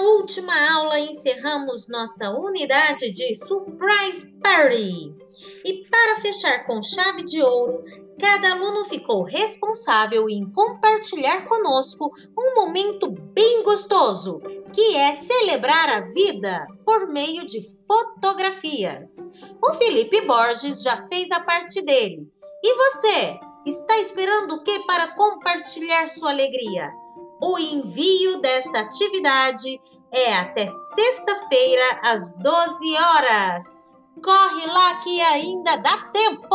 última aula encerramos nossa unidade de Surprise Party. E para fechar com chave de ouro, cada aluno ficou responsável em compartilhar conosco um momento bem gostoso, que é celebrar a vida por meio de fotografias. O Felipe Borges já fez a parte dele. E você, está esperando o que para compartilhar sua alegria? O envio desta atividade é até sexta-feira, às 12 horas. Corre lá que ainda dá tempo!